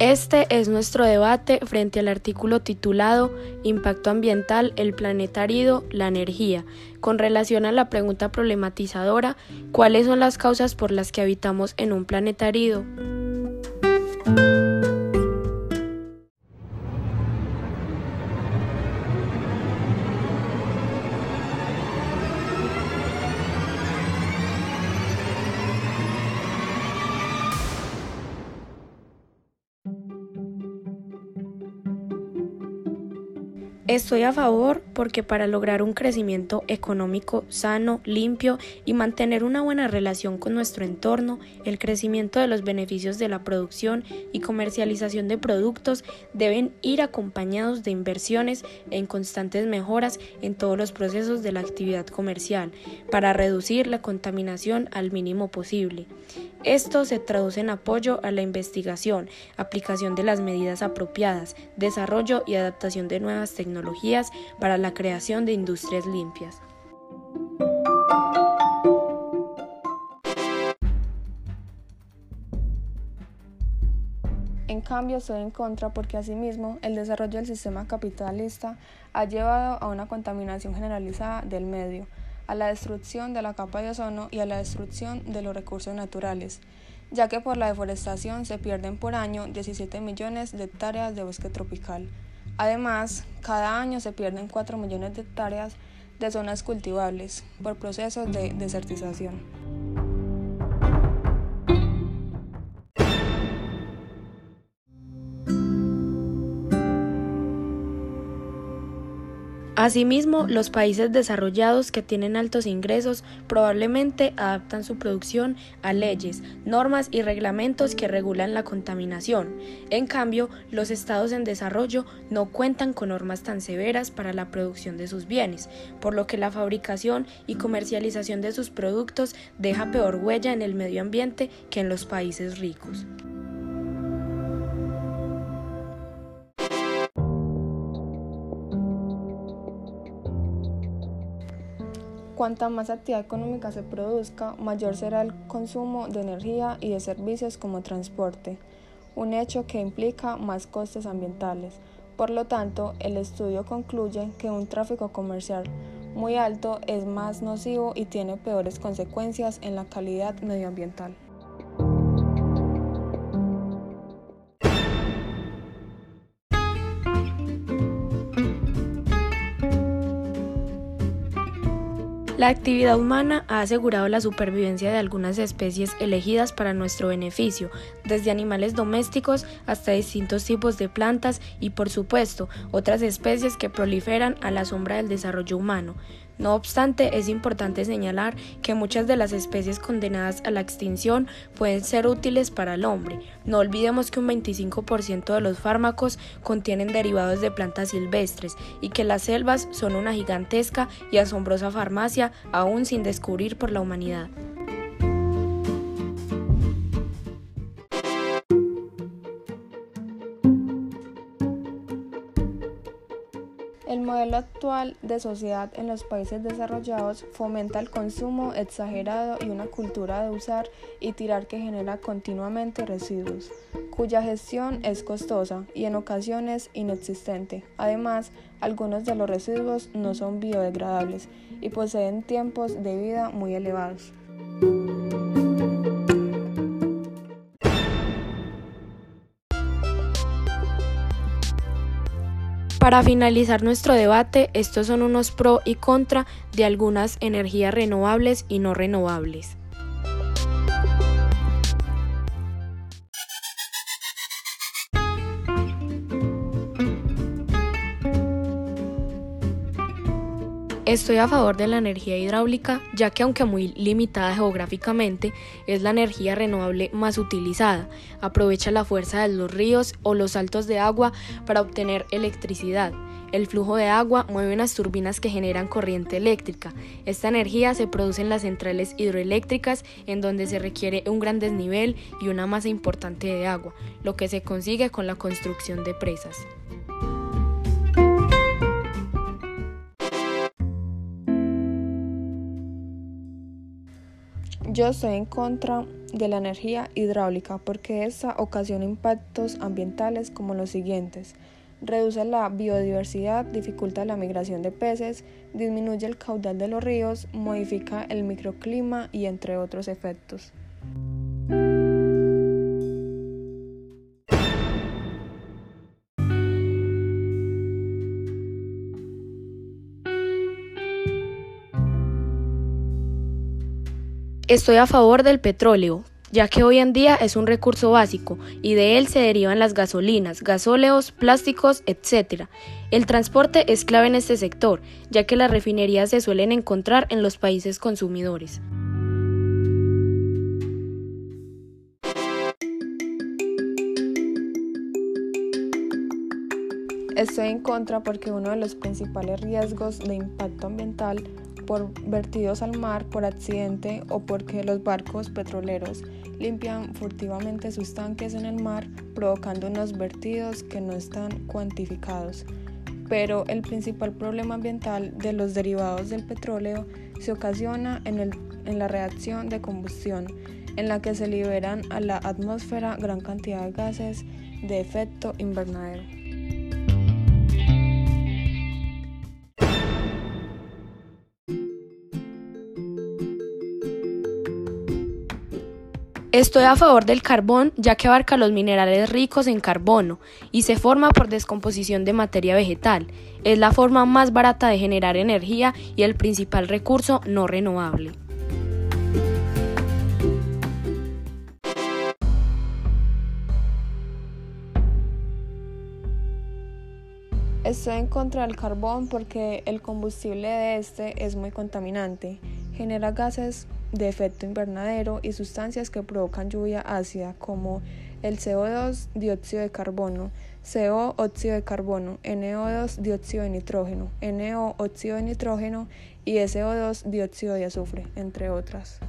Este es nuestro debate frente al artículo titulado Impacto ambiental, el planeta árido, la energía, con relación a la pregunta problematizadora, ¿cuáles son las causas por las que habitamos en un planeta árido? Estoy a favor porque para lograr un crecimiento económico sano, limpio y mantener una buena relación con nuestro entorno, el crecimiento de los beneficios de la producción y comercialización de productos deben ir acompañados de inversiones en constantes mejoras en todos los procesos de la actividad comercial para reducir la contaminación al mínimo posible. Esto se traduce en apoyo a la investigación, aplicación de las medidas apropiadas, desarrollo y adaptación de nuevas tecnologías para la creación de industrias limpias. En cambio, estoy en contra porque asimismo el desarrollo del sistema capitalista ha llevado a una contaminación generalizada del medio, a la destrucción de la capa de ozono y a la destrucción de los recursos naturales, ya que por la deforestación se pierden por año 17 millones de hectáreas de bosque tropical. Además, cada año se pierden 4 millones de hectáreas de zonas cultivables por procesos de desertización. Asimismo, los países desarrollados que tienen altos ingresos probablemente adaptan su producción a leyes, normas y reglamentos que regulan la contaminación. En cambio, los estados en desarrollo no cuentan con normas tan severas para la producción de sus bienes, por lo que la fabricación y comercialización de sus productos deja peor huella en el medio ambiente que en los países ricos. Cuanta más actividad económica se produzca, mayor será el consumo de energía y de servicios como transporte, un hecho que implica más costes ambientales. Por lo tanto, el estudio concluye que un tráfico comercial muy alto es más nocivo y tiene peores consecuencias en la calidad medioambiental. La actividad humana ha asegurado la supervivencia de algunas especies elegidas para nuestro beneficio, desde animales domésticos hasta distintos tipos de plantas y, por supuesto, otras especies que proliferan a la sombra del desarrollo humano. No obstante, es importante señalar que muchas de las especies condenadas a la extinción pueden ser útiles para el hombre. No olvidemos que un 25% de los fármacos contienen derivados de plantas silvestres y que las selvas son una gigantesca y asombrosa farmacia aún sin descubrir por la humanidad. El modelo actual de sociedad en los países desarrollados fomenta el consumo exagerado y una cultura de usar y tirar que genera continuamente residuos, cuya gestión es costosa y en ocasiones inexistente. Además, algunos de los residuos no son biodegradables y poseen tiempos de vida muy elevados. Para finalizar nuestro debate, estos son unos pro y contra de algunas energías renovables y no renovables. Estoy a favor de la energía hidráulica, ya que aunque muy limitada geográficamente, es la energía renovable más utilizada. Aprovecha la fuerza de los ríos o los saltos de agua para obtener electricidad. El flujo de agua mueve unas turbinas que generan corriente eléctrica. Esta energía se produce en las centrales hidroeléctricas en donde se requiere un gran desnivel y una masa importante de agua, lo que se consigue con la construcción de presas. Yo estoy en contra de la energía hidráulica porque esta ocasiona impactos ambientales como los siguientes. Reduce la biodiversidad, dificulta la migración de peces, disminuye el caudal de los ríos, modifica el microclima y entre otros efectos. Estoy a favor del petróleo, ya que hoy en día es un recurso básico y de él se derivan las gasolinas, gasóleos, plásticos, etc. El transporte es clave en este sector, ya que las refinerías se suelen encontrar en los países consumidores. Estoy en contra porque uno de los principales riesgos de impacto ambiental por vertidos al mar por accidente o porque los barcos petroleros limpian furtivamente sus tanques en el mar provocando unos vertidos que no están cuantificados. Pero el principal problema ambiental de los derivados del petróleo se ocasiona en, el, en la reacción de combustión, en la que se liberan a la atmósfera gran cantidad de gases de efecto invernadero. Estoy a favor del carbón ya que abarca los minerales ricos en carbono y se forma por descomposición de materia vegetal. Es la forma más barata de generar energía y el principal recurso no renovable. Estoy en contra del carbón porque el combustible de este es muy contaminante, genera gases de efecto invernadero y sustancias que provocan lluvia ácida como el CO2 dióxido de carbono, CO óxido de carbono, NO2 dióxido de nitrógeno, NO óxido de nitrógeno y SO2 dióxido de azufre, entre otras.